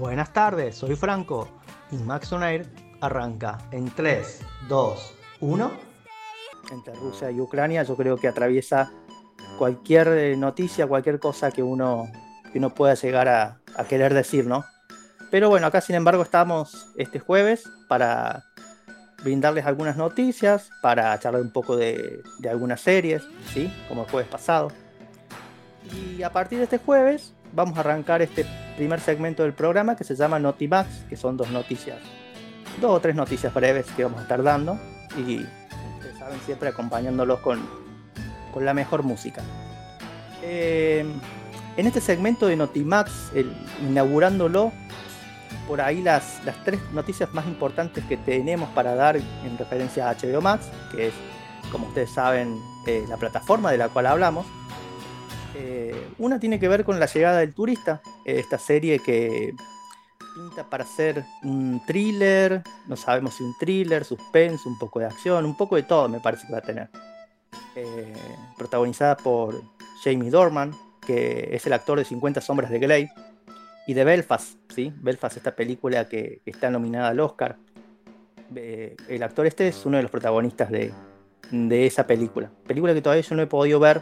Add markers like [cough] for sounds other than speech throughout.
Buenas tardes, soy Franco y Max on Air arranca en 3, 2, 1. Entre Rusia y Ucrania yo creo que atraviesa cualquier eh, noticia, cualquier cosa que uno, que uno pueda llegar a, a querer decir, ¿no? Pero bueno, acá sin embargo estamos este jueves para brindarles algunas noticias, para charlar un poco de, de algunas series, ¿sí? Como el jueves pasado. Y a partir de este jueves vamos a arrancar este primer segmento del programa que se llama Notimax, que son dos noticias, dos o tres noticias breves que vamos a estar dando y ustedes saben siempre acompañándolos con, la mejor música. Eh, en este segmento de Notimax, inaugurándolo, por ahí las, las tres noticias más importantes que tenemos para dar en referencia a HBO Max, que es, como ustedes saben, eh, la plataforma de la cual hablamos. Eh, una tiene que ver con la llegada del turista, esta serie que pinta para ser un thriller, no sabemos si un thriller, suspense, un poco de acción, un poco de todo me parece que va a tener. Eh, protagonizada por Jamie Dorman, que es el actor de 50 sombras de Grey, y de Belfast, ¿sí? Belfast, esta película que, que está nominada al Oscar. Eh, el actor este es uno de los protagonistas de, de esa película. Película que todavía yo no he podido ver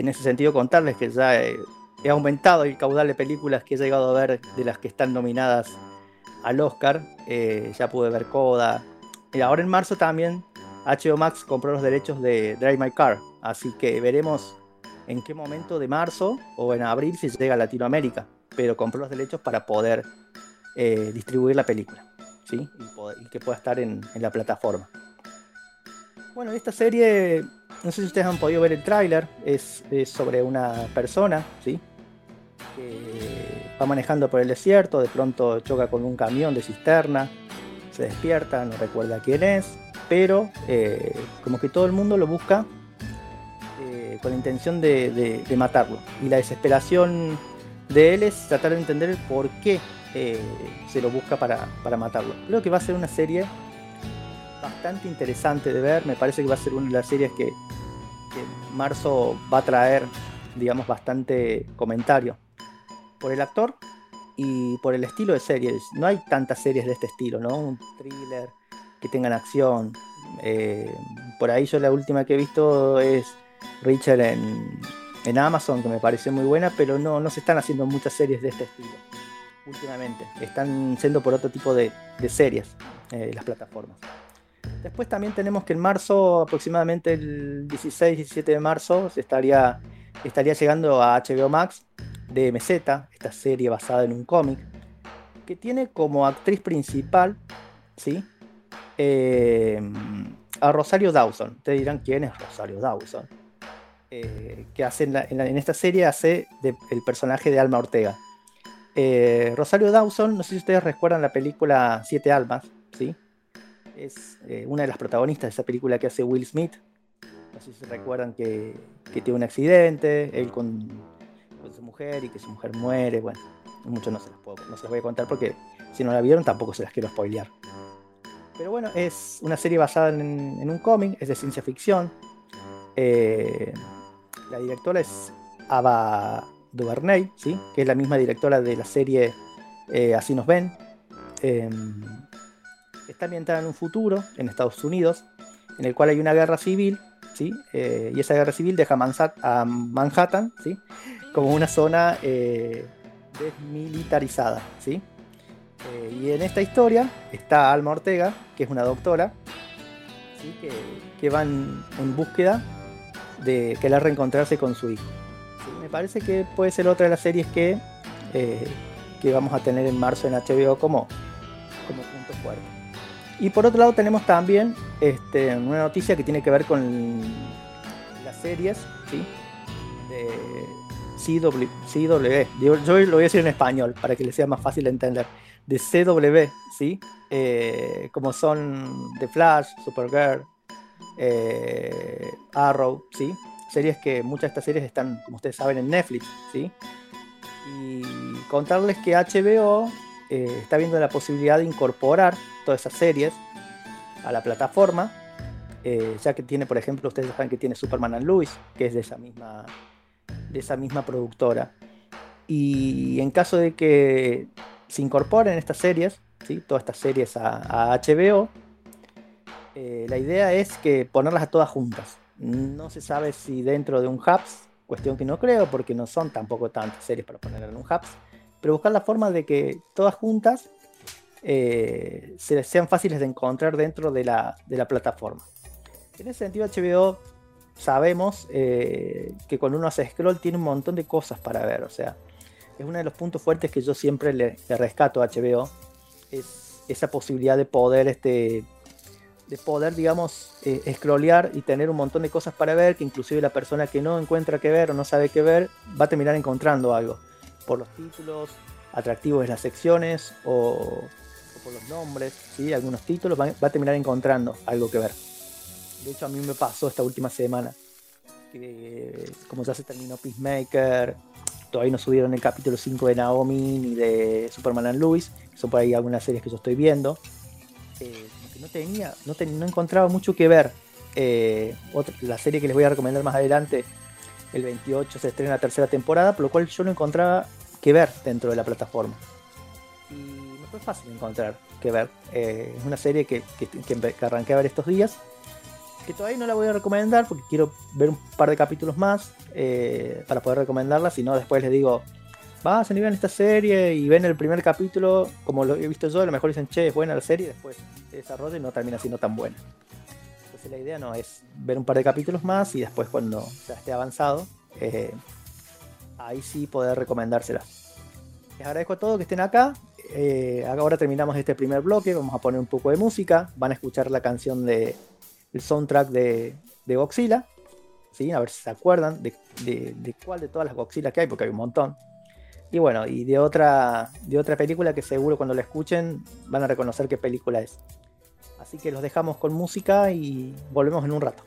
en ese sentido contarles que ya he, he, aumentado el caudal de películas que he llegado a ver de las que están nominadas al Oscar. Eh, ya pude ver Coda. Y ahora en marzo también HBO Max compró los derechos de Drive My Car. Así que veremos en qué momento de marzo o en abril si llega a Latinoamérica. Pero compró los derechos para poder eh, distribuir la película. ¿sí? Y, que pueda estar en la plataforma. Bueno, esta serie no sé si ustedes han podido ver el tráiler, es, sobre una persona, ¿sí? Que va manejando por el desierto, de pronto choca con un camión de cisterna, se despierta, no recuerda quién es, pero eh, como que todo el mundo lo busca eh, con la intención de, matarlo. Y la desesperación de él es tratar de entender por qué eh, se lo busca para, para matarlo. Creo que va a ser una serie bastante interesante de ver. Me parece que va a ser una de las series que, que marzo va a traer, digamos, bastante comentario por el actor y por el estilo de series. No hay tantas series de este estilo, ¿no? Un thriller que tengan acción. Eh, por ahí yo la última que he visto es Richard en, en Amazon, que me pareció muy buena, pero no, no se están haciendo muchas series de este estilo últimamente. Están siendo por otro tipo de, de series eh, las plataformas. Después también tenemos que en marzo, aproximadamente el 16-17 de marzo, se estaría, estaría llegando a HBO Max de MZ, esta serie basada en un cómic, que tiene como actriz principal, ¿sí? Eh, a Rosario Dawson. Ustedes dirán quién es Rosario Dawson. Eh, que hace en, esta serie hace el personaje de Alma Ortega. Eh, Rosario Dawson, no sé si ustedes recuerdan la película Siete Almas. Es eh, una de las protagonistas de esa película que hace Will Smith. No sé si recuerdan que, que tiene un accidente, él con, su mujer y que su mujer muere. Bueno, mucho no se, las puedo, no se las voy a contar porque si no la vieron tampoco se las quiero spoilear. Pero bueno, es una serie basada en, un cómic, es de ciencia ficción. Eh, la directora es Ava Duvernay, ¿sí? que es la misma directora de la serie eh, Así nos ven. Eh, está ambientada en un futuro, en Estados Unidos, en el cual hay una guerra civil, ¿sí? Eh, y esa guerra civil deja a Manhattan ¿sí? como una zona eh, desmilitarizada. ¿sí? Eh, y en esta historia está Alma Ortega, que es una doctora, ¿sí? que, que va en, búsqueda de querer reencontrarse con su hijo. Me parece que puede ser otra de las series que, que vamos a tener en marzo en HBO como, como punto fuerte. Y por otro lado tenemos también este, una noticia que tiene que ver con las series ¿sí? de CW. CW. Yo, yo, lo voy a decir en español para que les sea más fácil de entender. De CW, ¿sí? Eh, como son The Flash, Supergirl, eh, Arrow, ¿sí? Series que muchas de estas series están, como ustedes saben, en Netflix, ¿sí? Y contarles que HBO eh, está viendo la posibilidad de incorporar todas esas series a la plataforma, eh, ya que tiene, por ejemplo, ustedes saben que tiene Superman and Lois, que es de esa misma, de esa misma productora. Y en caso de que se incorporen estas series, ¿sí? todas estas series a, HBO, eh, la idea es que ponerlas a todas juntas. No se sabe si dentro de un hubs, cuestión que no creo porque no son tampoco tantas series para poner en un hubs, pero buscar la forma de que todas juntas eh, sean fáciles de encontrar dentro de la, plataforma. En ese sentido, HBO sabemos eh, que cuando uno hace scroll tiene un montón de cosas para ver. O sea, es uno de los puntos fuertes que yo siempre le, rescato a HBO. Es esa posibilidad de poder, este, de poder, digamos, eh, y tener un montón de cosas para ver, que inclusive la persona que no encuentra qué ver o no sabe qué ver, va a terminar encontrando algo. Por los títulos atractivos de las secciones o, por los nombres, ¿sí? algunos títulos, va a terminar encontrando algo que ver. De hecho, a mí me pasó esta última semana. Que como ya se terminó Peacemaker, todavía no subieron el capítulo 5 de Naomi ni de Superman and Lewis, son por ahí algunas series que yo estoy viendo. Eh, no tenía, no, no, encontraba mucho que ver. Eh, la serie que les voy a recomendar más adelante, el 28 se estrena la tercera temporada, por lo cual yo no encontraba que ver dentro de la plataforma. Y no fue fácil encontrar que ver. Eh, es una serie que, que, que arranqué a ver estos días que todavía no la voy a recomendar porque quiero ver un par de capítulos más eh, para poder recomendarla. Si no, después les digo, va, se vean esta serie y ven el primer capítulo, como lo he visto yo, a lo mejor dicen, che, es buena la serie, después se desarrolla y no termina siendo tan buena. La idea no es ver un par de capítulos más y después cuando ya esté avanzado, eh, ahí sí poder recomendársela. Les agradezco a todos que estén acá. Eh, ahora terminamos este primer bloque, vamos a poner un poco de música, van a escuchar la canción de el soundtrack de, de Godzilla. ¿sí? A ver si se acuerdan de, de, cuál de todas las Godzilla que hay, porque hay un montón. Y bueno, y de otra, de otra película que seguro cuando la escuchen van a reconocer qué película es. Así que los dejamos con música y volvemos en un rato.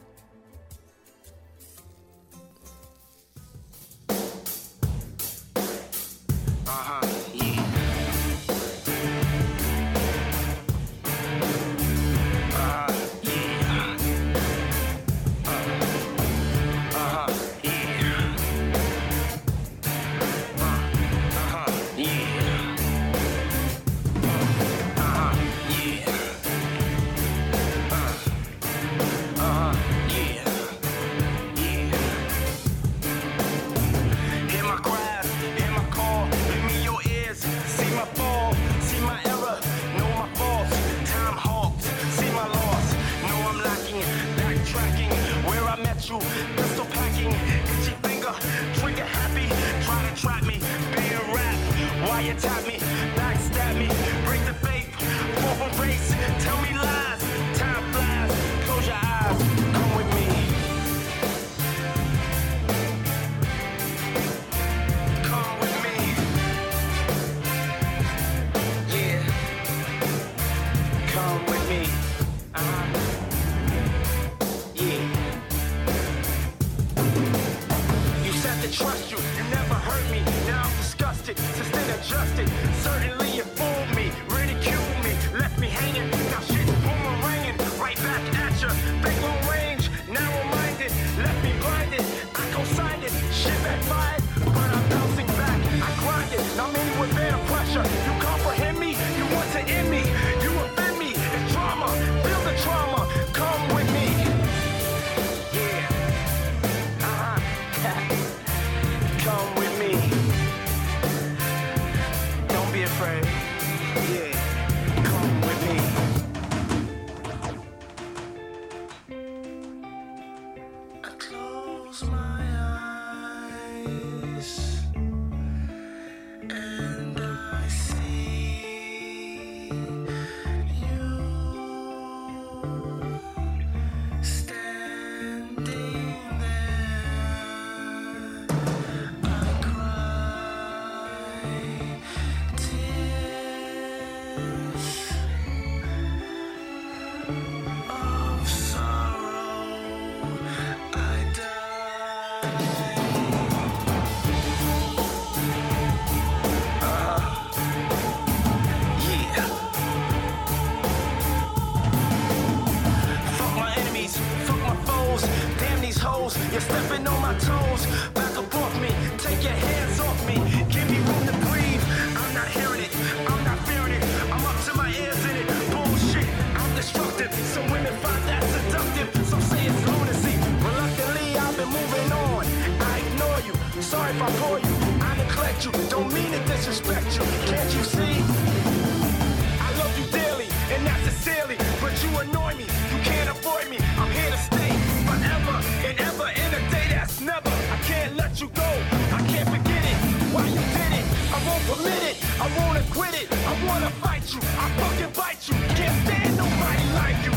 it. I wanna fight you. I fucking bite you. Can't stand nobody like you.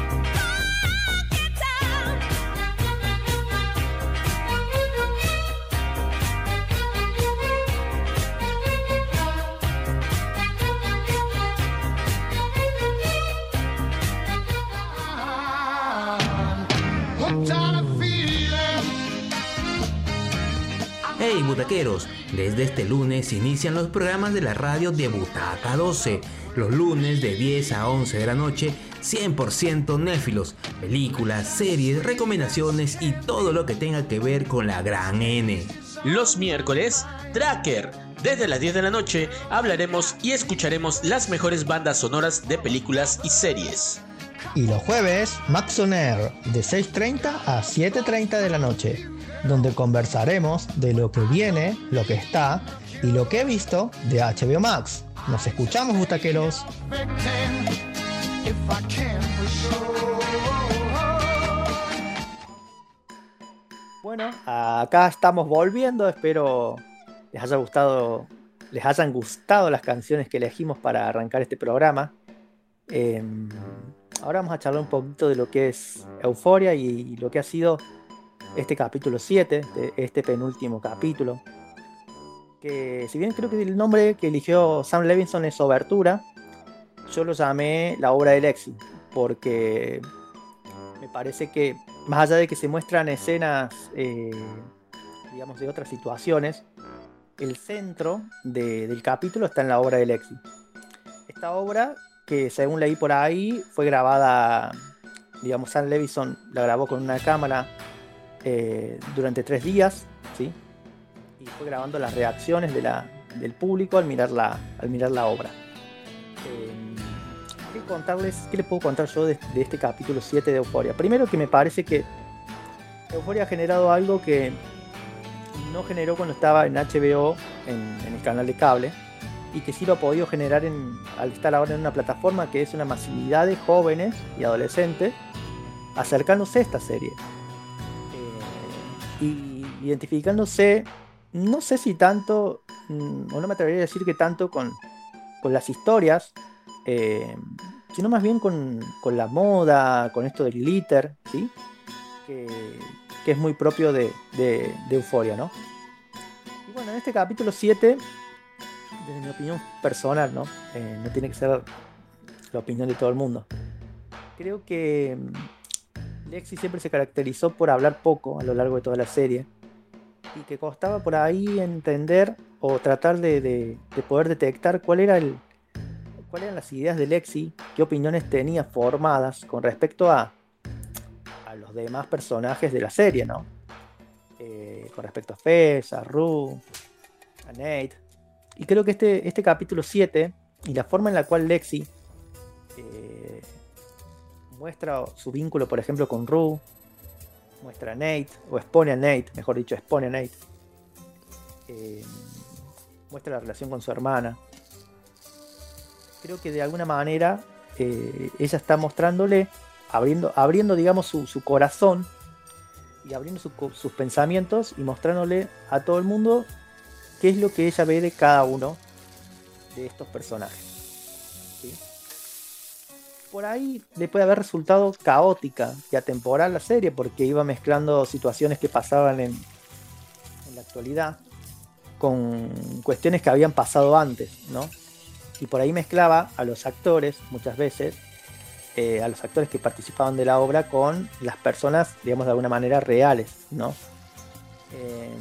Desde este lunes inician los programas de la radio de Butaca 12. Los lunes de 10 a 11 de la noche, 100% néfilos, películas, series, recomendaciones y todo lo que tenga que ver con la gran N. Los miércoles, Tracker. Desde las 10 de la noche hablaremos y escucharemos las mejores bandas sonoras de películas y series. Y los jueves, Max on Air, de 6.30 a 7.30 de la noche, donde conversaremos de lo que viene, lo que está y lo que he visto de HBO Max. Nos escuchamos, butaqueros. Bueno, acá estamos volviendo. Espero les haya gustado, les hayan gustado las canciones que elegimos para arrancar este programa. Eh, ahora vamos a charlar un poquito de lo que es Euforia y lo que ha sido este capítulo 7, de este penúltimo capítulo. Que si bien creo que el nombre que eligió Sam Levinson es Obertura, yo lo llamé la obra de Lexi, porque me parece que más allá de que se muestran escenas, eh, digamos, de otras situaciones, el centro de- del capítulo está en la obra de Lexi. Esta obra, que según leí por ahí, fue grabada, digamos, Sam Levinson la grabó con una cámara eh, durante tres días, ¿sí? Y fue grabando las reacciones del público al mirar la, al mirar la obra. Eh, ¿qué contarles, qué les puedo contar yo de, este capítulo 7 de Euforia? Primero que me parece que Euforia ha generado algo que no generó cuando estaba en HBO, en, el canal de cable, y que sí lo ha podido generar en- al estar ahora en una plataforma que es una masividad de jóvenes y adolescentes acercándose a esta serie. Y identificándose, no sé si tanto, mm, o no me atrevería a decir que tanto con, con las historias, eh, sino más bien con, con la moda, con esto del glitter, ¿sí? que, que es muy propio de, de, Euforia, ¿no? Y bueno, en este capítulo 7, desde mi opinión personal, ¿no? Eh, no tiene que ser la opinión de todo el mundo. Creo que Lexi siempre se caracterizó por hablar poco a lo largo de toda la serie y que costaba por ahí entender o tratar de, de- de poder detectar cuál era el cuáles eran las ideas de Lexi, qué opiniones tenía formadas con respecto a, a los demás personajes de la serie, ¿no? Eh, con respecto a Fez, a Rue, a Nate. Y creo que este, este capítulo 7 y la forma en la cual Lexi muestra su vínculo, por ejemplo, con Rue, muestra a Nate, o expone a Nate, mejor dicho, expone a Nate. Eh, muestra la relación con su hermana. Creo que de alguna manera eh, ella está mostrándole, abriendo, abriendo digamos, su, su corazón y abriendo sus pensamientos y mostrándole a todo el mundo qué es lo que ella ve de cada uno de estos personajes. Por ahí le puede haber resultado caótica y atemporal la serie porque iba mezclando situaciones que pasaban en, en la actualidad con cuestiones que habían pasado antes, ¿no? Y por ahí mezclaba a los actores muchas veces, eh, a los actores que participaban de la obra con las personas, digamos, de alguna manera reales, ¿no? Eh,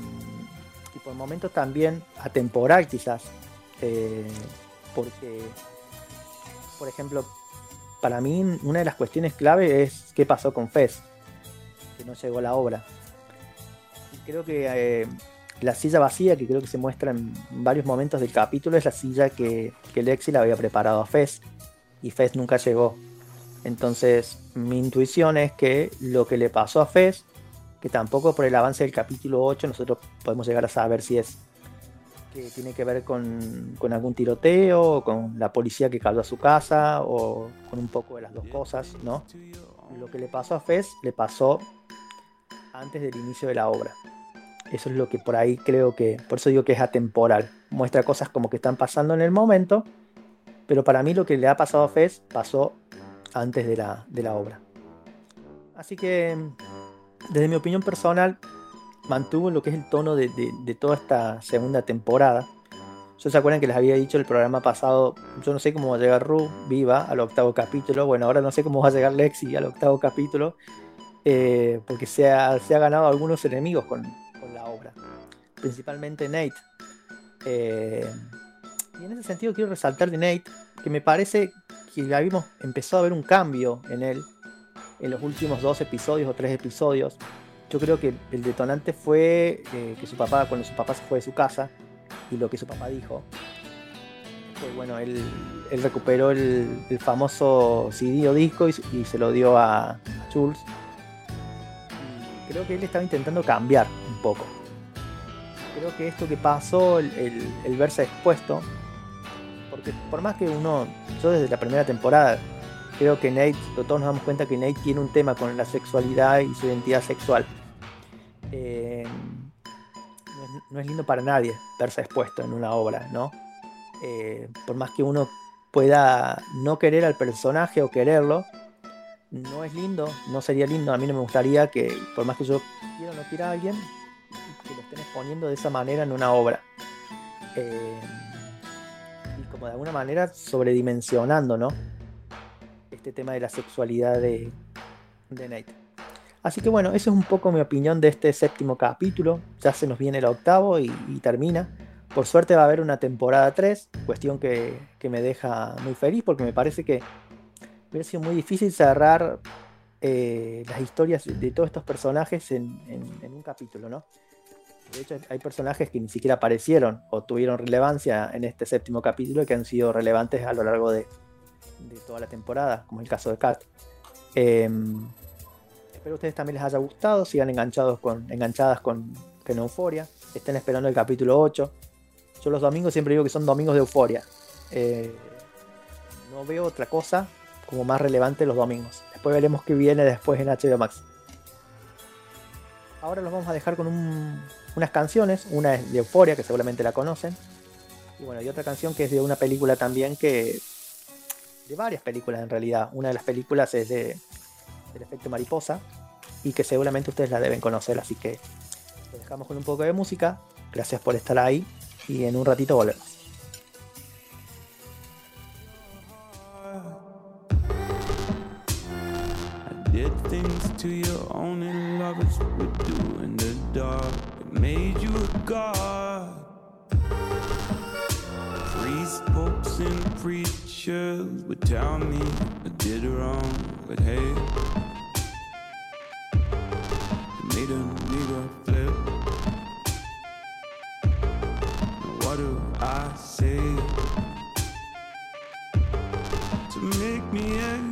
y por momentos también atemporal quizás, eh, porque, por ejemplo, para mí una de las cuestiones clave es qué pasó con Fez, que no llegó a la obra. Y creo que eh, la silla vacía, que creo que se muestra en varios momentos del capítulo, es la silla que, que Lexi le había preparado a Fez, y Fez nunca llegó. Entonces, mi intuición es que lo que le pasó a Fez, que tampoco por el avance del capítulo 8 nosotros podemos llegar a saber si es que tiene que ver con, con algún tiroteo, o con la policía que cayó a su casa, o con un poco de las dos cosas, ¿no? Lo que le pasó a Fez le pasó antes del inicio de la obra. Eso es lo que por ahí creo que, por eso digo que es atemporal. Muestra cosas como que están pasando en el momento, pero para mí lo que le ha pasado a Fez pasó antes de la, de la obra. Así que, desde mi opinión personal, mantuvo lo que es el tono de, de- toda esta segunda temporada. Se acuerdan que les había dicho el programa pasado, yo no sé cómo va a llegar Ru viva al octavo capítulo, bueno, ahora no sé cómo va a llegar Lexi al octavo capítulo, eh, porque se ha, se ha ganado algunos enemigos con, con la obra, principalmente Nate. Eh, y en ese sentido quiero resaltar de Nate que me parece que habíamos empezado a ver un cambio en él en los últimos dos episodios o tres episodios. Yo creo que el detonante fue eh, que su papá, cuando su papá se fue de su casa, y lo que su papá dijo, pues bueno, él, recuperó el, famoso CD o disco y, se lo dio a, a creo que él estaba intentando cambiar un poco. Creo que esto que pasó, el verse expuesto, porque por más que uno, yo desde la primera temporada, creo que Nate, todos nos damos cuenta que Nate tiene un tema con la sexualidad y su identidad sexual. Eh, no, es, lindo para nadie verse expuesto en una obra, ¿no? Eh, por más que uno pueda no querer al personaje o quererlo, no es lindo, no sería lindo. A mí no me gustaría que, por más que yo quiera o no quiera a alguien, que lo estén exponiendo de esa manera en una obra. Eh, y como de alguna manera sobredimensionando, ¿no? Este tema de la sexualidad de, de Nate. Así que bueno, eso es un poco mi opinión de este séptimo capítulo. Ya se nos viene el octavo y, termina. Por suerte va a haber una temporada 3, cuestión que, que me deja muy feliz porque me parece que hubiera sido muy difícil cerrar eh, las historias de, todos estos personajes en un capítulo, ¿no? De hecho, hay personajes que ni siquiera aparecieron o tuvieron relevancia en este séptimo capítulo y que han sido relevantes a lo largo de, de toda la temporada, como es el caso de Kat. Em, espero que a ustedes también les haya gustado, sigan enganchados con, enganchadas con, con Euforia, estén esperando el capítulo 8. Yo los domingos siempre digo que son domingos de Euforia. Eh, no veo otra cosa como más relevante los domingos. Después veremos qué viene después en HBO Max. Ahora los vamos a dejar con un- unas canciones. Una es de Euforia, que seguramente la conocen. Y bueno, y otra canción que es de una película también que. De varias películas en realidad. Una de las películas es de del efecto mariposa y que seguramente ustedes la deben conocer. Así que los dejamos con un poco de música. Gracias por estar ahí y en un ratito volvemos. Priests, popes, and preachers would tell me I did wrong, but hey, it made a nigga flip. What do I say to make me exist?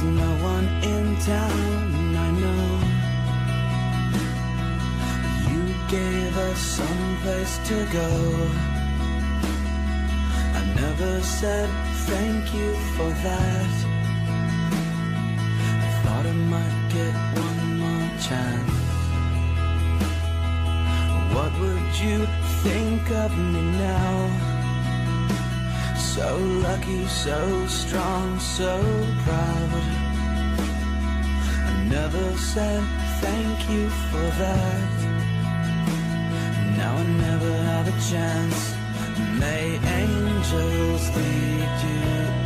There's no one in town I know. You gave us some place to go. I never said thank you for that. I thought I might get one more chance. What would you think of me now? So lucky, so strong, so proud. I never said thank you for that. Now I never have a chance. May angels lead you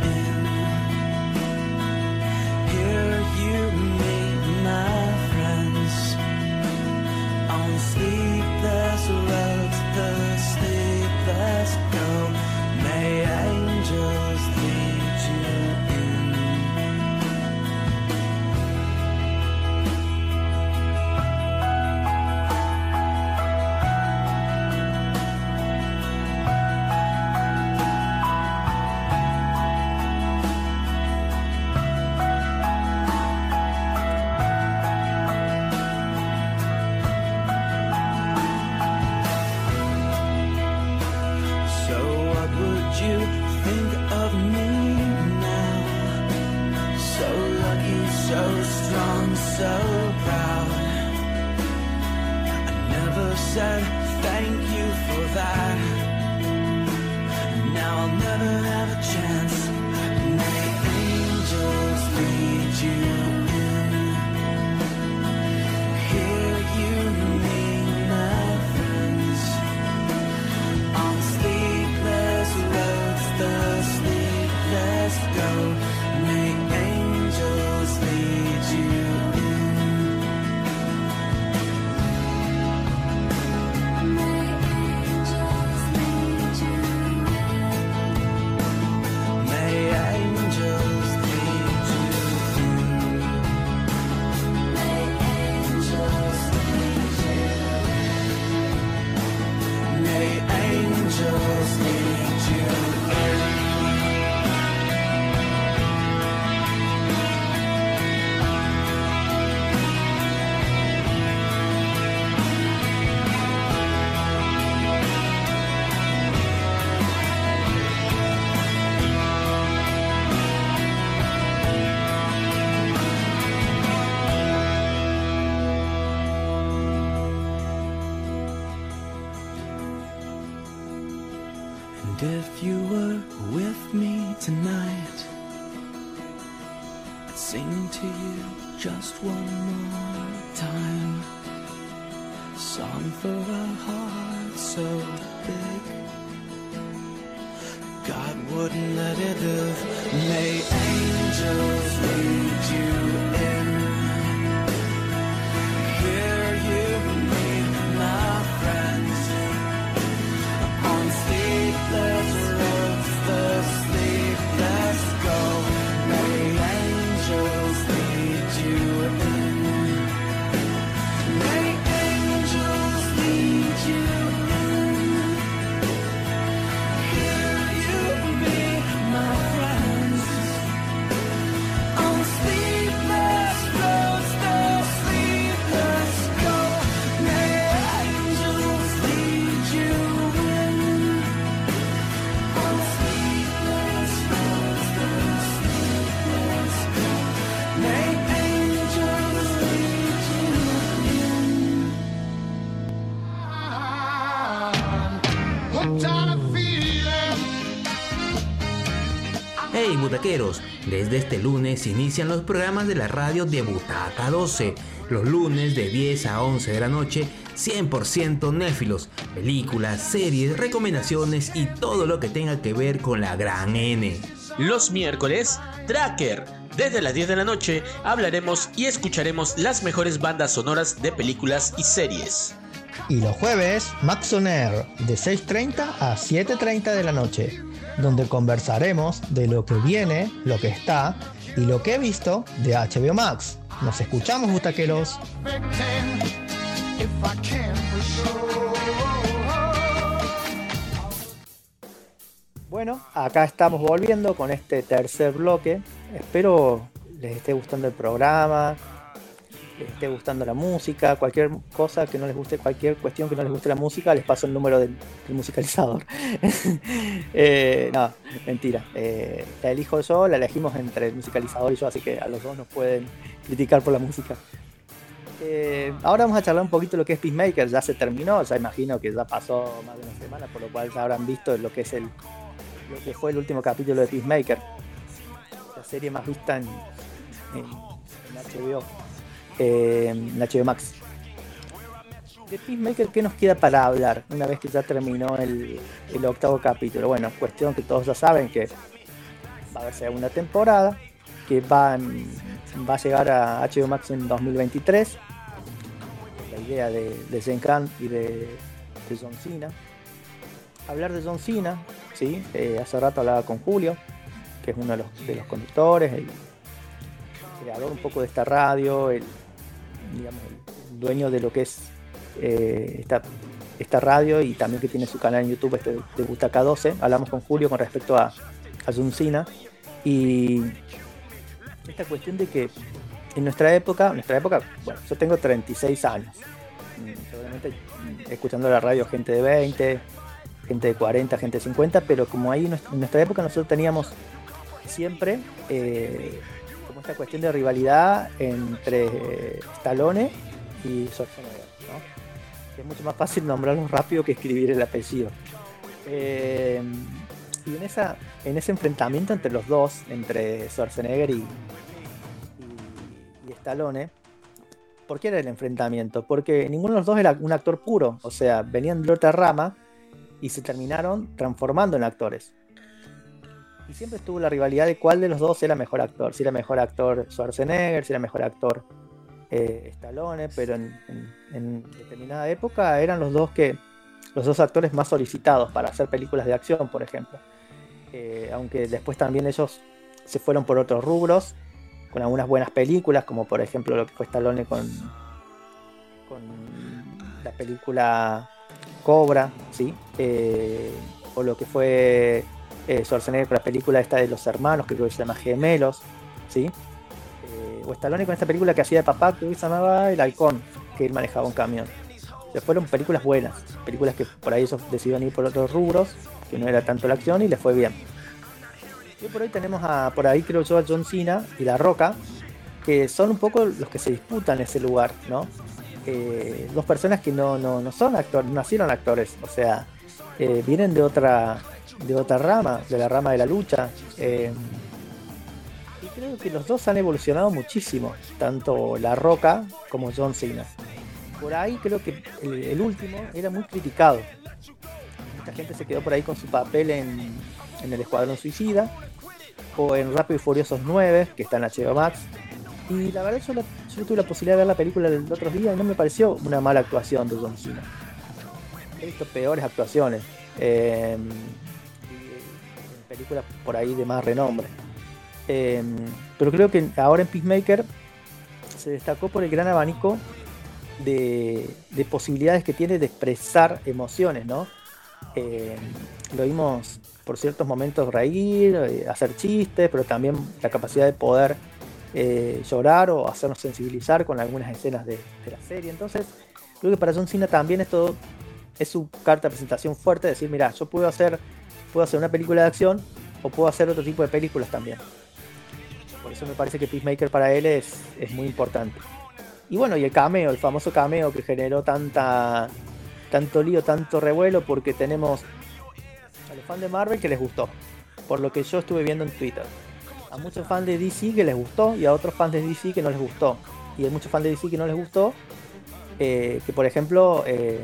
Desde este lunes inician los programas de la radio de Butaca 12. Los lunes de 10 a 11 de la noche, 100% néfilos, películas, series, recomendaciones y todo lo que tenga que ver con la gran N. Los miércoles, Tracker. Desde las 10 de la noche hablaremos y escucharemos las mejores bandas sonoras de películas y series. Y los jueves, Max on Air, de 6.30 a 7.30 de la noche, donde conversaremos de lo que viene, lo que está y lo que he visto de HBO Max. Nos escuchamos, butaqueros. Bueno, acá estamos volviendo con este tercer bloque. Espero les esté gustando el programa, esté gustando la música, cualquier cosa que no les guste, cualquier cuestión que no les guste la música, les paso el número del, del musicalizador. [laughs] Eh, no, mentira. Eh, la elijo yo, la elegimos entre el musicalizador y yo, así que a los dos nos pueden criticar por la música. Eh, ahora vamos a charlar un poquito de lo que es Peacemaker, ya se terminó, ya imagino que ya pasó más de una semana, por lo cual ya habrán visto lo que es el lo que fue el último capítulo de Peacemaker, la serie más vista en, en- en HBO, en Max. De Peacemaker, ¿qué nos queda para hablar una vez que ya terminó el, el octavo capítulo? Bueno, cuestión que todos ya saben que va a haber segunda temporada, que va, va a llegar a HBO Max en 2023. La idea de, de Zen Khan y de, de John Cena. Hablar de John Cena, ¿sí? Eh, hace rato hablaba con Julio, que es uno de los, de los conductores, el creador un poco de esta radio, el, digamos, dueño de lo que es eh, esta, esta radio y también que tiene su canal en YouTube este de Butaca 12. Hablamos con Julio con respecto a, a John Cena y esta cuestión de que en nuestra época, en nuestra época, bueno, yo tengo 36 años. Mm, Seguramente escuchando la radio gente de 20, gente de 40, gente de 50, pero como ahí en nuestra- época nosotros teníamos siempre eh, esta cuestión de rivalidad entre eh, Stallone y Schwarzenegger, ¿no? Es mucho más fácil nombrarlos rápido que escribir el apellido. Eh, y en, esa, en ese enfrentamiento entre los dos, entre Schwarzenegger y, y, y Stallone, ¿por qué era el enfrentamiento? Porque ninguno de los dos era un actor puro, o sea, venían de otra rama y se terminaron transformando en actores. Y siempre estuvo la rivalidad de cuál de los dos era mejor actor. Si era mejor actor Schwarzenegger, si era mejor actor eh, Stallone, pero en, determinada época eran los dos que los dos actores más solicitados para hacer películas de acción, por ejemplo. Eh, aunque después también ellos se fueron por otros rubros, con algunas buenas películas, como por ejemplo lo que fue Stallone con, con la película Cobra, ¿sí? Eh, o lo que fue eh, Schwarzenegger con la película esta de los hermanos, que creo que se llama Gemelos, ¿sí? Eh, o Stallone con esta película que hacía de papá, que se llamaba El Halcón, que él manejaba un camión. O sea, fueron películas buenas, películas que por ahí ellos decidieron ir por otros rubros, que no era tanto la acción y les fue bien. Y por ahí tenemos a, por ahí creo yo a John Cena y La Roca, que son un poco los que se disputan ese lugar, ¿no? Eh, dos personas que no, no, no son actores, nacieron actores, o sea, eh, vienen de otra, de otra rama, de la rama de la lucha. eh, y creo que los dos han evolucionado muchísimo, tanto La Roca como John Cena. Por ahí creo que el, último era muy criticado. Mucha gente se quedó por ahí con su papel en, en El Escuadrón Suicida o en Rápido y Furiosos 9, que está en HBO Max. Y la verdad yo, la- yo tuve la posibilidad de ver la película el otro día y no me pareció una mala actuación de John Cena. He visto peores actuaciones. eh, películas por ahí de más renombre. Eh, pero creo que ahora en Peacemaker se destacó por el gran abanico de, de posibilidades que tiene de expresar emociones, ¿no? Eh, lo vimos por ciertos momentos reír, eh, hacer chistes, pero también la capacidad de poder eh, llorar o hacernos sensibilizar con algunas escenas de, de la serie. Entonces, creo que para John Cena también esto es su carta de presentación fuerte, decir, mira, yo puedo hacer, puedo hacer una película de acción o puedo hacer otro tipo de películas también. Por eso me parece que Peacemaker para él es, es muy importante. Y bueno, y el cameo, el famoso cameo que generó tanta tanto lío, tanto revuelo, porque tenemos a los fans de Marvel que les gustó, por lo que yo estuve viendo en Twitter. A muchos fans de DC que les gustó y a otros fans de DC que no les gustó. Y hay muchos fans de DC que no les gustó, eh, que por ejemplo eh,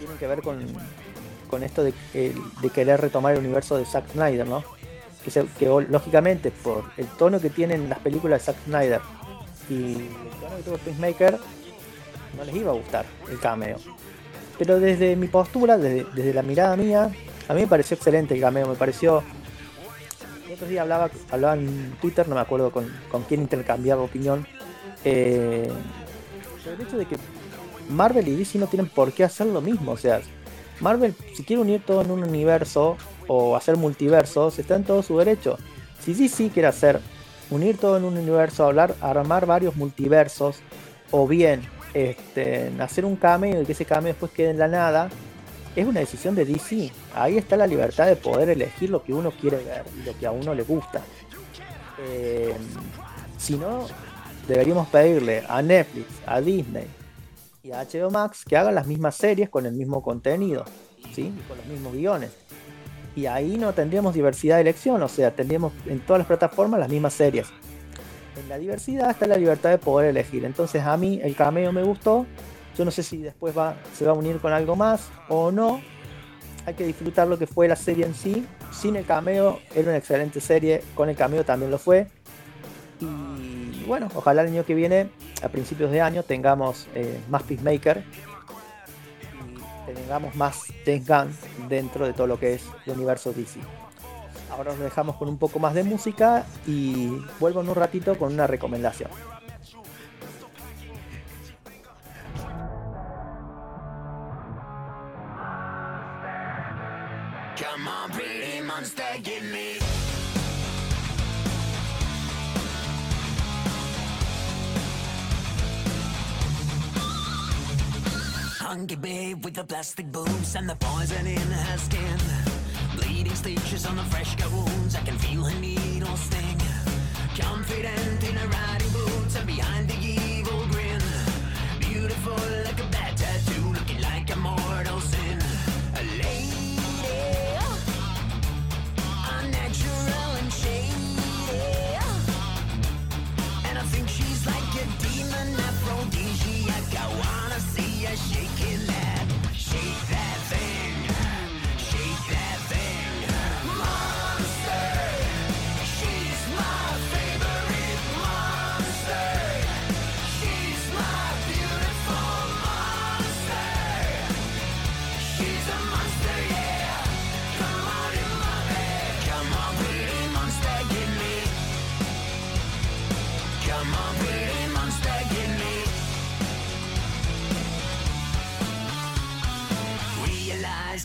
tienen que ver con, con esto de, eh, de querer retomar el universo de Zack Snyder, ¿no? Que, lógicamente por el tono que tienen las películas de Zack Snyder y el tono que tuvo Peacemaker, no les iba a gustar el cameo. Pero desde mi postura, desde, la mirada mía, a mí me pareció excelente el cameo, me pareció... El otro día hablaba, hablaba en Twitter, no me acuerdo con, con quién intercambiaba opinión, eh, sobre el hecho de que Marvel y DC no tienen por qué hacer lo mismo, o sea, Marvel si quiere unir todo en un universo o hacer multiversos, está en todo su derecho. Si DC quiere hacer unir todo en un universo, hablar, armar varios multiversos, o bien este, hacer un cameo y que ese cameo después quede en la nada, es una decisión de DC. Ahí está la libertad de poder elegir lo que uno quiere ver y lo que a uno le gusta. Eh, si no, deberíamos pedirle a Netflix, a Disney y a HBO Max que hagan las mismas series con el mismo contenido, ¿sí? Con los mismos guiones. Y ahí no tendríamos diversidad de elección, o sea, tendríamos en todas las plataformas las mismas series. En la diversidad está la libertad de poder elegir. Entonces a mí el cameo me gustó. Yo no sé si después va, se va a unir con algo más o no. Hay que disfrutar lo que fue la serie en sí. Sin el cameo era una excelente serie. Con el cameo también lo fue. Y bueno, ojalá el año que viene, a principios de año, tengamos eh, más Peacemaker y tengamos más James Gunn dentro de todo lo que es el universo DC. Ahora nos dejamos con un poco más de música y vuelvo en un ratito con una recomendación. Come on, pretty monster, give me. Hunky babe with the plastic boobs and the poison in her skin. Bleeding stitches on the fresh cut wounds. I can feel her needle sting. Confident in her riding boots and behind the evil grin. Beautiful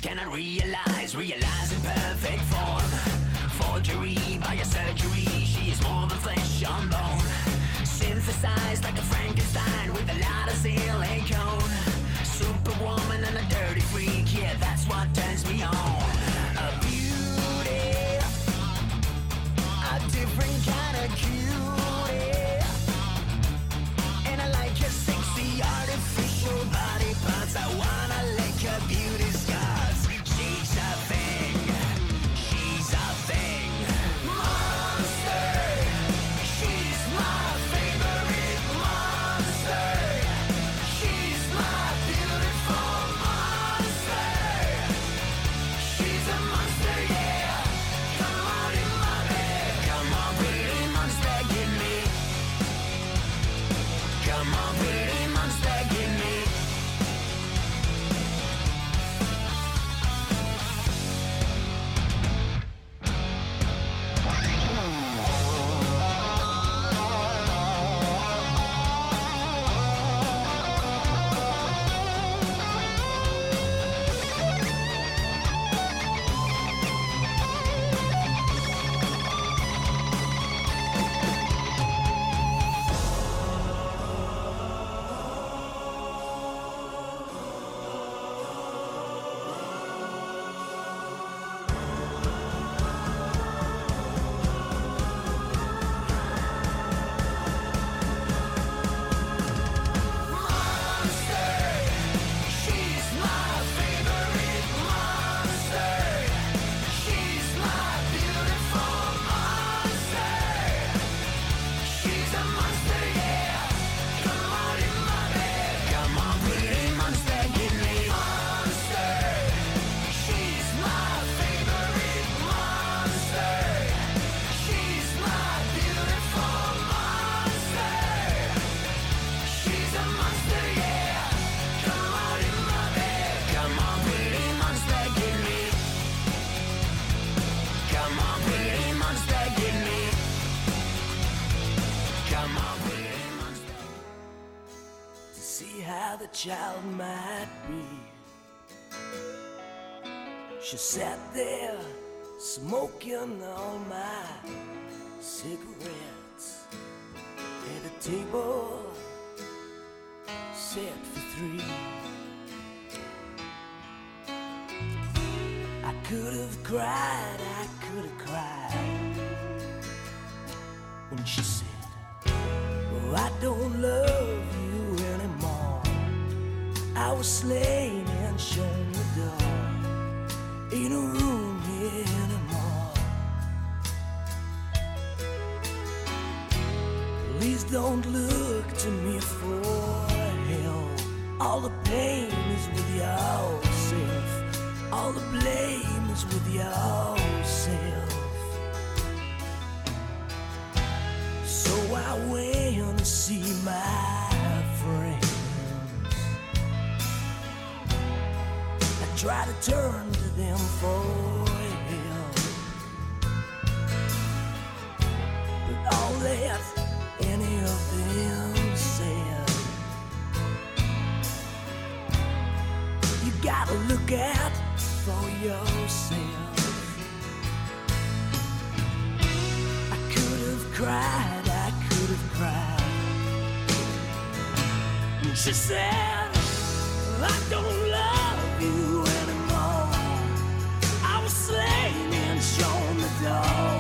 Realize, can realize, realize in perfect form. Forgery by a surgery, she is more than flesh on bone. Synthesized like a Frankenstein with a lot of silicone. Superwoman and a dirty freak, yeah, that's what turns me on. A beauty, a different kind of cutie. The child might be. She sat there smoking all my cigarettes. at a table set for three. I could have cried, I could have cried when she said, Oh, I don't love you. I was slain and shown the door. Ain't no room here anymore. Please don't look to me for help. All the pain is with yourself. All the blame is with yourself. So I went to see my friends. Try to turn to them for help. But all that any of them said, you gotta look out for yourself. I could have cried, I could have cried. And she said, I don't love you know.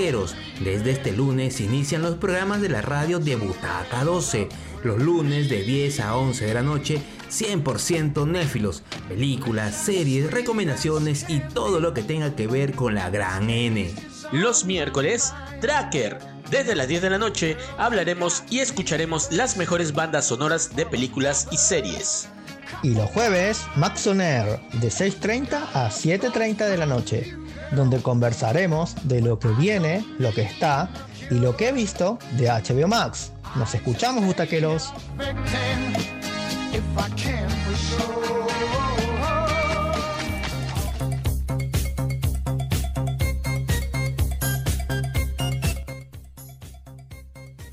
Desde este lunes inician los programas de la radio de Butaca 12. Los lunes de 10 a 11 de la noche, 100% néfilos, películas, series, recomendaciones y todo lo que tenga que ver con la gran N. Los miércoles, Tracker, Desde las 10 de la noche hablaremos y escucharemos las mejores bandas sonoras de películas y series. Y los jueves, Max on Air, de 6.30 a 7.30 de la noche, donde conversaremos de lo que viene, lo que está y lo que he visto de HBO Max. Nos escuchamos, butaqueros.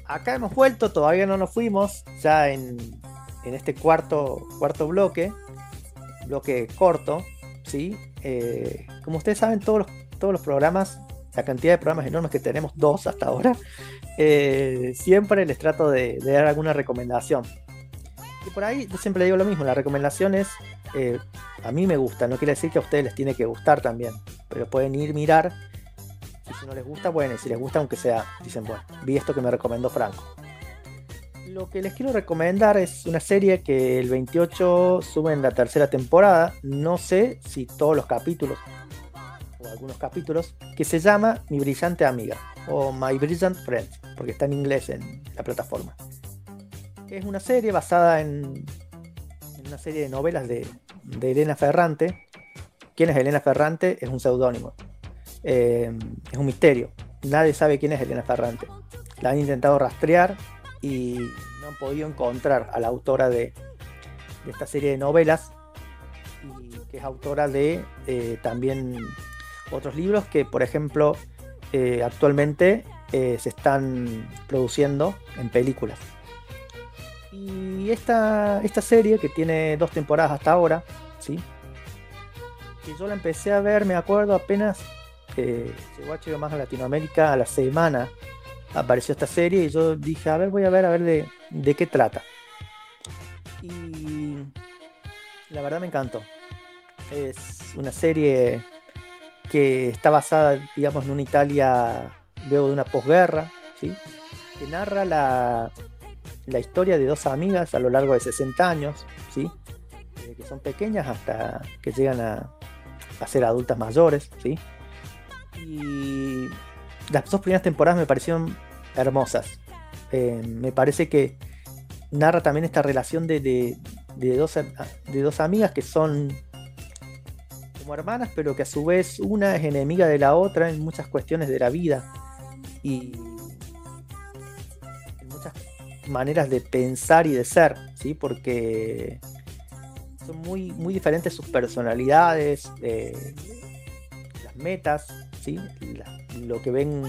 Acá hemos vuelto, todavía no nos fuimos, ya en, en este cuarto, cuarto bloque, bloque corto, ¿sí? Eh, como ustedes saben, todos los, todos los programas, la cantidad de programas enormes que tenemos, dos hasta ahora, eh, siempre les trato de, dar alguna recomendación. Y por ahí yo siempre digo lo mismo, la recomendación es, eh, a mí me gusta, no quiere decir que a ustedes les tiene que gustar también, pero pueden ir mirar y si no les gusta, bueno, y si les gusta, aunque sea, dicen, bueno, vi esto que me recomendó Franco. Lo que les quiero recomendar es una serie que el 28 sube en la tercera temporada. No sé si todos los capítulos o algunos capítulos, que se llama Mi Brillante Amiga o My Brilliant Friend, porque está en inglés en la plataforma. Es una serie basada en, una serie de novelas de, de Elena Ferrante. ¿Quién es Elena Ferrante? Es un seudónimo. Eh, es un misterio. Nadie sabe quién es Elena Ferrante. La han intentado rastrear y han podido encontrar a la autora de, esta serie de novelas, y que es autora de eh, también otros libros que, por ejemplo, eh, actualmente eh, se están produciendo en películas. Y esta, esta serie, que tiene dos temporadas hasta ahora, ¿sí? que yo la empecé a ver, me acuerdo, apenas llegó HBO más a Latinoamérica a la semana apareció esta serie y yo dije, a ver, voy a ver a ver de, de qué trata. Y la verdad me encantó. Es una serie que está basada, digamos, en una Italia luego de una posguerra, ¿sí? que narra la, la historia de dos amigas a lo largo de 60 años, ¿sí? Eh, que son pequeñas hasta que llegan a, a ser adultas mayores, ¿sí? Y las dos primeras temporadas me parecieron hermosas. Eh, me parece que narra también esta relación de, de- de dos, de dos amigas que son como hermanas, pero que a su vez una es enemiga de la otra en muchas cuestiones de la vida. Y en muchas maneras de pensar y de ser, ¿sí? Porque son muy, muy diferentes sus personalidades, eh, las metas, ¿sí? La- lo que ven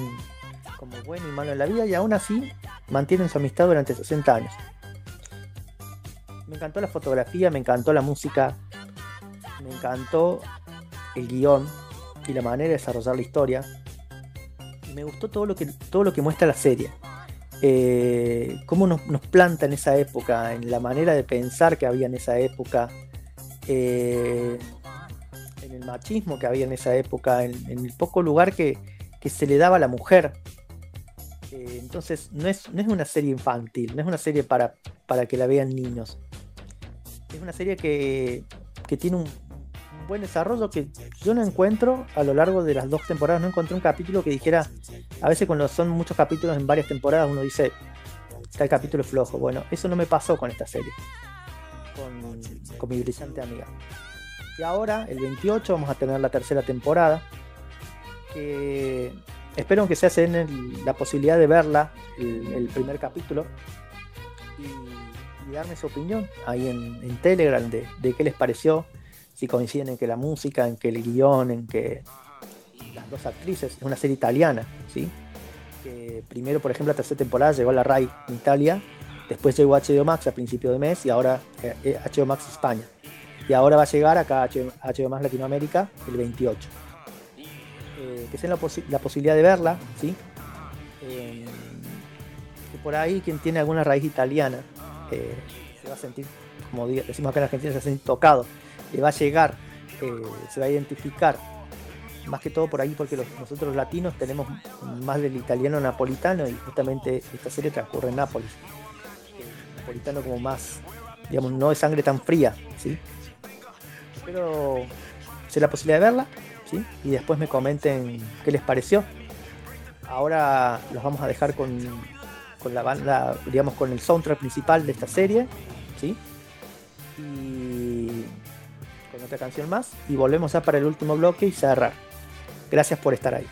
como bueno y malo en la vida, y aún así mantienen su amistad durante 60 años. Me encantó la fotografía, me encantó la música, me encantó el guion y la manera de desarrollar la historia. Me gustó todo lo que, todo lo que muestra la serie. Eh, cómo nos, nos planta en esa época, en la manera de pensar que había en esa época, eh, en el machismo que había en esa época, en el poco lugar que, que se le daba a la mujer. Eh, entonces, no es, no es una serie infantil, no es una serie para, para que la vean niños. Es una serie que, que tiene un, buen desarrollo que yo no encuentro a lo largo de las dos temporadas. No encontré un capítulo que dijera. A veces, cuando son muchos capítulos en varias temporadas, uno dice. Tal capítulo es flojo. Bueno, eso no me pasó con esta serie. Con, con mi brillante amiga. Y ahora, el 28, vamos a tener la tercera temporada. Que espero que se hacen la posibilidad de verla, el, primer capítulo. Y, darme su opinión ahí en, en Telegram de, qué les pareció. Si coinciden en que la música, en que el guion, en que las dos actrices, es una serie italiana, ¿sí? Que primero, por ejemplo, la tercera temporada llegó a la RAI en Italia, después llegó a HBO Max a principio de mes y ahora eh, eh, HBO Max España. Y ahora va a llegar acá a HBO Max Latinoamérica el 28. Que sea la, posi- la posibilidad de verla, ¿sí? Eh, que por ahí quien tiene alguna raíz italiana eh, se va a sentir, como decimos acá en Argentina, se va a sentir tocado, le va a llegar, eh, se va a identificar, más que todo por ahí porque nosotros latinos tenemos más del italiano napolitano y justamente esta serie transcurre en Nápoles. Napolitano como más, digamos, no de sangre tan fría, ¿sí? Pero sea la posibilidad de verla, Y después me comenten qué les pareció. ahora los vamos a dejar con, con la banda, digamos, con el soundtrack principal de esta serie, ¿sí? Y con otra canción más. Y volvemos ya para el último bloque y cerrar. Gracias por estar ahí.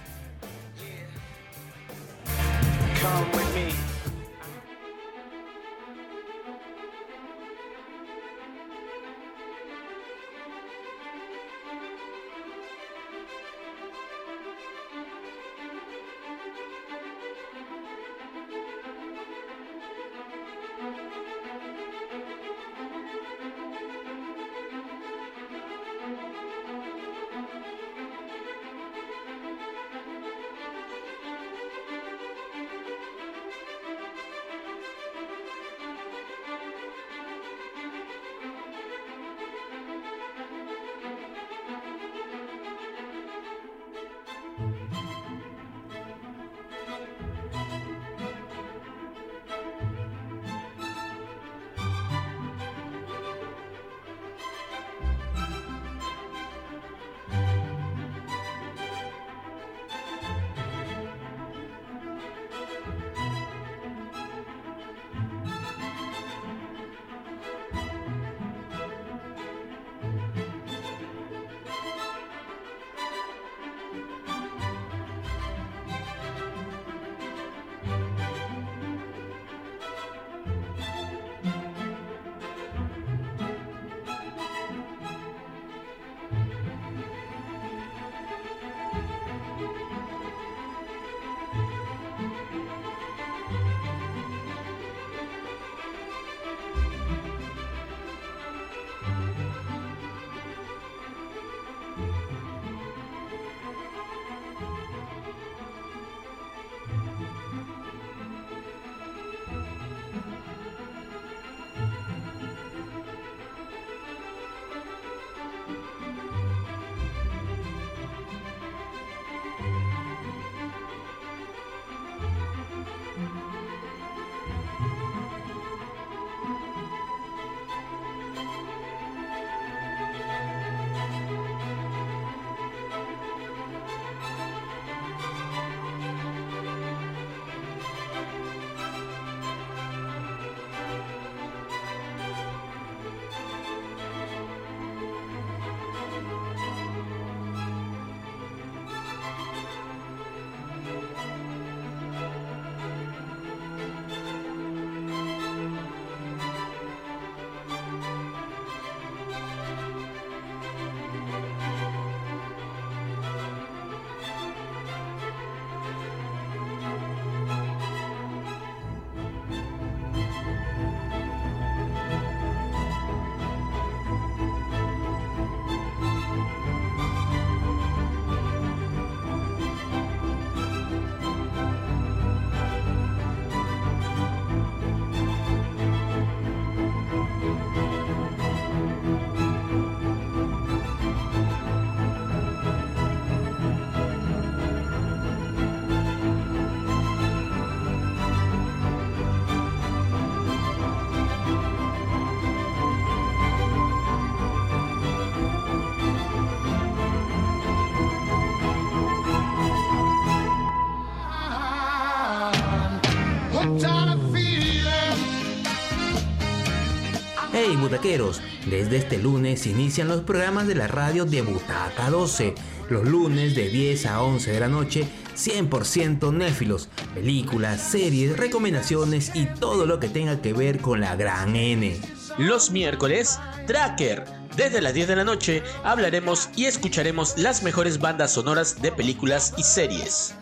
Hey butaqueros, desde este lunes inician los programas de la radio de Butaca 12. Los lunes de 10 a 11 de la noche, 100% néfilos, películas, series, recomendaciones y todo lo que tenga que ver con la gran N. Los miércoles, Tracker. Desde las 10 de la noche hablaremos y escucharemos las mejores bandas sonoras de películas y series.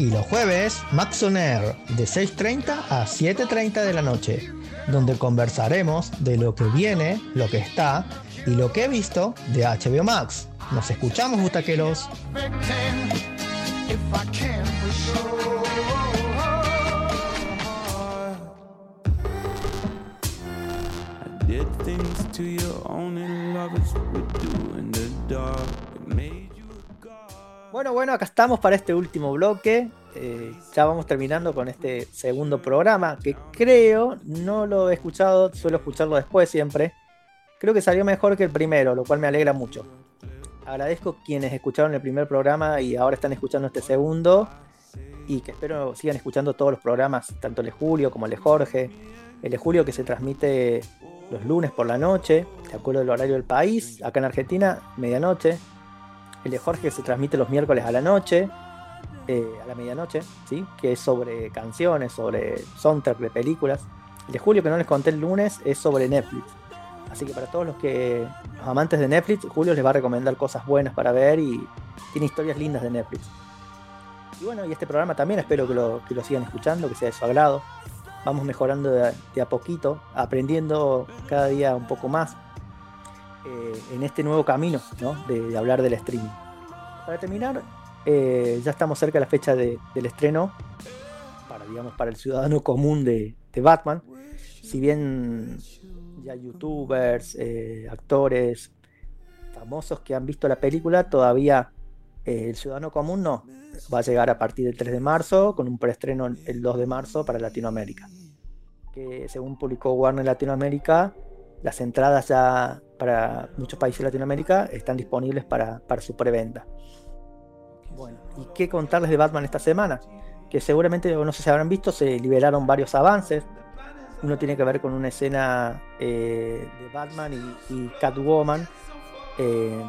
Y los jueves, Max on Air, de 6.30 a 7.30 de la noche, donde conversaremos de lo que viene, lo que está y lo que he visto de HBO Max. Nos escuchamos, butaqueros. Bueno, bueno, acá estamos para este último bloque. Eh, ya vamos terminando con este segundo programa que creo, no lo he escuchado, suelo escucharlo después siempre. Creo que salió mejor que el primero, lo cual me alegra mucho. Agradezco quienes escucharon el primer programa y ahora están escuchando este segundo. y que espero sigan escuchando todos los programas, tanto el de Julio como el de Jorge. El de Julio que se transmite los lunes por la noche, de acuerdo al horario del país, acá en Argentina, medianoche. El de Jorge se transmite los miércoles a la noche, eh, a la medianoche, ¿sí? que es sobre canciones, sobre soundtrack de películas. El de Julio que no les conté el lunes es sobre Netflix. Así que para todos los que los amantes de Netflix, Julio les va a recomendar cosas buenas para ver y tiene historias lindas de Netflix. Y bueno, y este programa también espero que lo, que lo sigan escuchando, que sea de su agrado. Vamos mejorando de a poquito, aprendiendo cada día un poco más eh, en este nuevo camino ¿no? de, hablar del streaming. Para terminar, eh, ya estamos cerca de la fecha de- del estreno para, digamos, para el ciudadano común de, Batman. Si bien ya youtubers, eh, actores famosos que han visto la película, todavía el ciudadano común no. Va a llegar a partir del 3 de marzo, con un preestreno el 2 de marzo para Latinoamérica. Que según publicó Warner Latinoamérica, las entradas ya para muchos países de Latinoamérica están disponibles para, para su preventa. Bueno, ¿y qué contarles de Batman esta semana? Que seguramente, no sé si habrán visto, se liberaron varios avances. Uno tiene que ver con una escena eh, de Batman y, y Catwoman eh,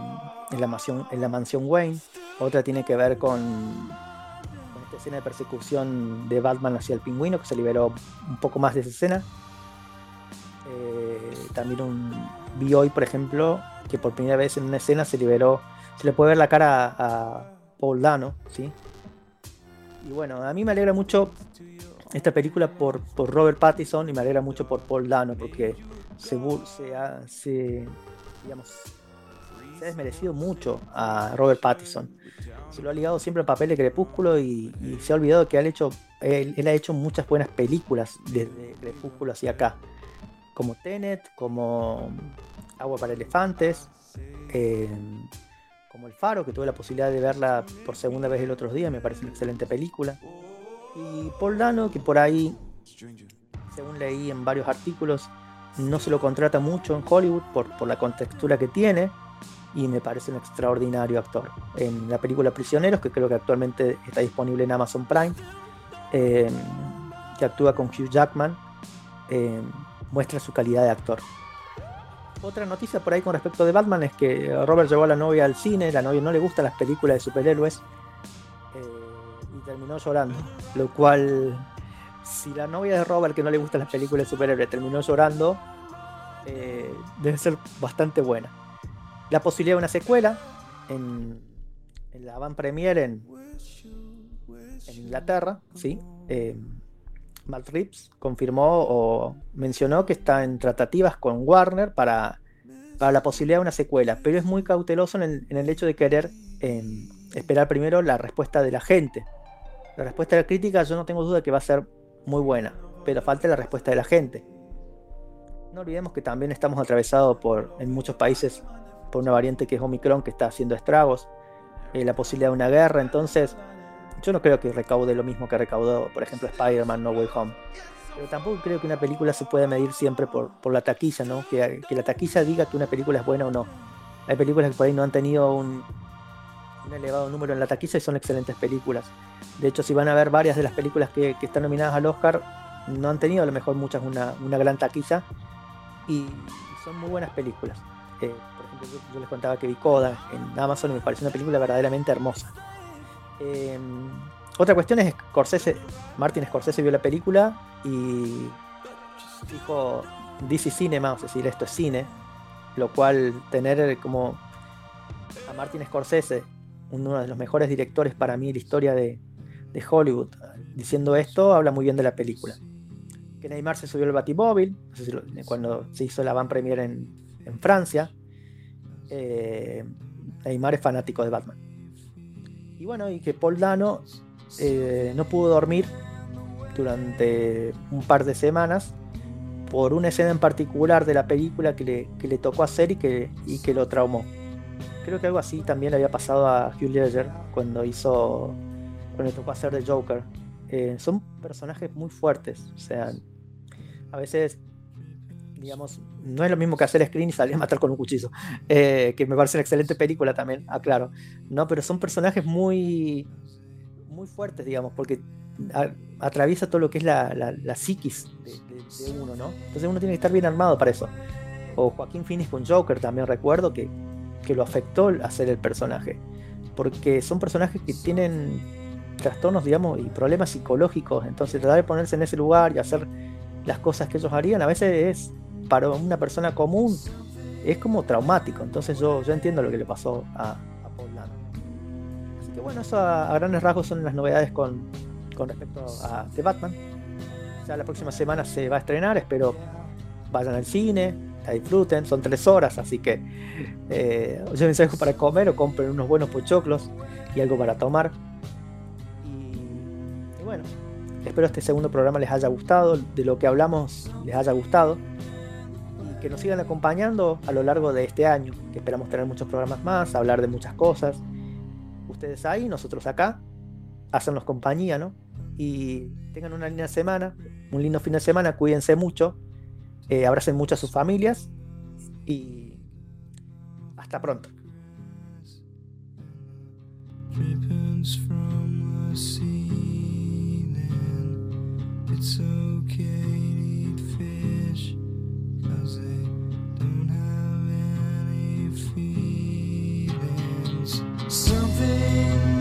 en, la mansión, en la mansión Wayne. Otra tiene que ver con, con esta escena de persecución de Batman hacia el pingüino, que se liberó un poco más de esa escena. Eh, también un, vi hoy, por ejemplo, que por primera vez en una escena se liberó, se le puede ver la cara a, Paul Dano, ¿sí? Y bueno, a mí me alegra mucho esta película por, por Robert Pattinson y me alegra mucho por Paul Dano, porque se, se, ha, se, ha desmerecido mucho a Robert Pattinson. Se lo ha ligado siempre al papel de Crepúsculo y, se ha olvidado que él, hecho, él ha hecho muchas buenas películas desde Crepúsculo hacia acá, como Tenet, como Agua para Elefantes, eh, como El Faro, que tuve la posibilidad de verla por segunda vez el otro día, me parece una excelente película. Y Paul Dano, que por ahí, según leí en varios artículos, no se lo contrata mucho en Hollywood por, por la contextura que tiene y me parece un extraordinario actor. En la película Prisioneros, que creo que actualmente está disponible en Amazon Prime, eh, que actúa con Hugh Jackman, eh, muestra su calidad de actor. Otra noticia por ahí con respecto de Batman es que Robert llevó a la novia al cine, la novia no le gustan las películas de superhéroes eh, y terminó llorando, lo cual si la novia de Robert que no le gustan las películas de superhéroes terminó llorando, eh, debe ser bastante buena. La posibilidad de una secuela en, la van premier en, en Inglaterra, ¿sí? Eh, Matt Reeves confirmó o mencionó que está en tratativas con Warner para, para la posibilidad de una secuela, pero es muy cauteloso en el, en el hecho de querer eh, esperar primero la respuesta de la gente. La respuesta de la crítica yo no tengo duda que va a ser muy buena, pero falta la respuesta de la gente. No olvidemos que también estamos atravesados por, en muchos países por una variante que es Omicron que está haciendo estragos, eh, la posibilidad de una guerra, entonces yo no creo que recaude lo mismo que recaudó, por ejemplo, Spider-Man No Way Home. Pero tampoco creo que una película se pueda medir siempre por, por la taquilla, ¿no? Que, la taquilla diga que una película es buena o no. Hay películas que por ahí no han tenido un, un elevado número en la taquilla y son excelentes películas. De hecho, si van a ver varias de las películas que, están nominadas al Oscar, no han tenido a lo mejor muchas una, una gran taquilla y son muy buenas películas. Eh, por ejemplo, yo, les contaba que vi Coda en Amazon y me pareció una película verdaderamente hermosa. Eh, otra cuestión es Scorsese, Martin Scorsese vio la película y dijo DC Cinema, es decir, esto es cine, lo cual tener como a Martin Scorsese, uno de los mejores directores para mí de la historia de, Hollywood, diciendo esto, habla muy bien de la película. Que Neymar se subió al Batimóvil, cuando se hizo la van premier en, en Francia. Eh, Neymar es fanático de Batman. Y bueno, y que Paul Dano eh, no pudo dormir durante un par de semanas por una escena en particular de la película que le, que le tocó hacer y que, y que lo traumó. Creo que algo así también le había pasado a Hugh Ledger cuando hizo cuando le tocó hacer de Joker. Eh, son personajes muy fuertes, o sea, a veces digamos, no es lo mismo que hacer screen y salir a matar con un cuchillo, eh, que me parece una excelente película también, aclaro, no, pero son personajes muy muy fuertes, digamos, porque atraviesa todo lo que es la, la- la psiquis de, de- de uno, ¿no? Entonces uno tiene que estar bien armado para eso. O Joaquín Phoenix con Joker también recuerdo que, que lo afectó hacer el personaje. Porque son personajes que tienen trastornos, digamos, y problemas psicológicos. Entonces tratar de ponerse en ese lugar y hacer las cosas que ellos harían, a veces es para una persona común, es como traumático. Entonces yo, yo entiendo lo que le pasó a, a Paul. Así que bueno, eso a, grandes rasgos son las novedades con, con respecto a The Batman. Ya la próxima semana se va a estrenar, espero vayan al cine, la disfruten, son tres horas, así que eh, llévense algo para comer o compren unos buenos pochoclos y algo para tomar. Y, y bueno, espero este segundo programa les haya gustado, de lo que hablamos les haya gustado que nos sigan acompañando a lo largo de este año, que esperamos tener muchos programas más, hablar de muchas cosas. Ustedes ahí, nosotros acá, hacernos compañía, ¿no? Y tengan una linda semana, un lindo fin de semana, cuídense mucho, eh, abracen mucho a sus familias y hasta pronto. It's Something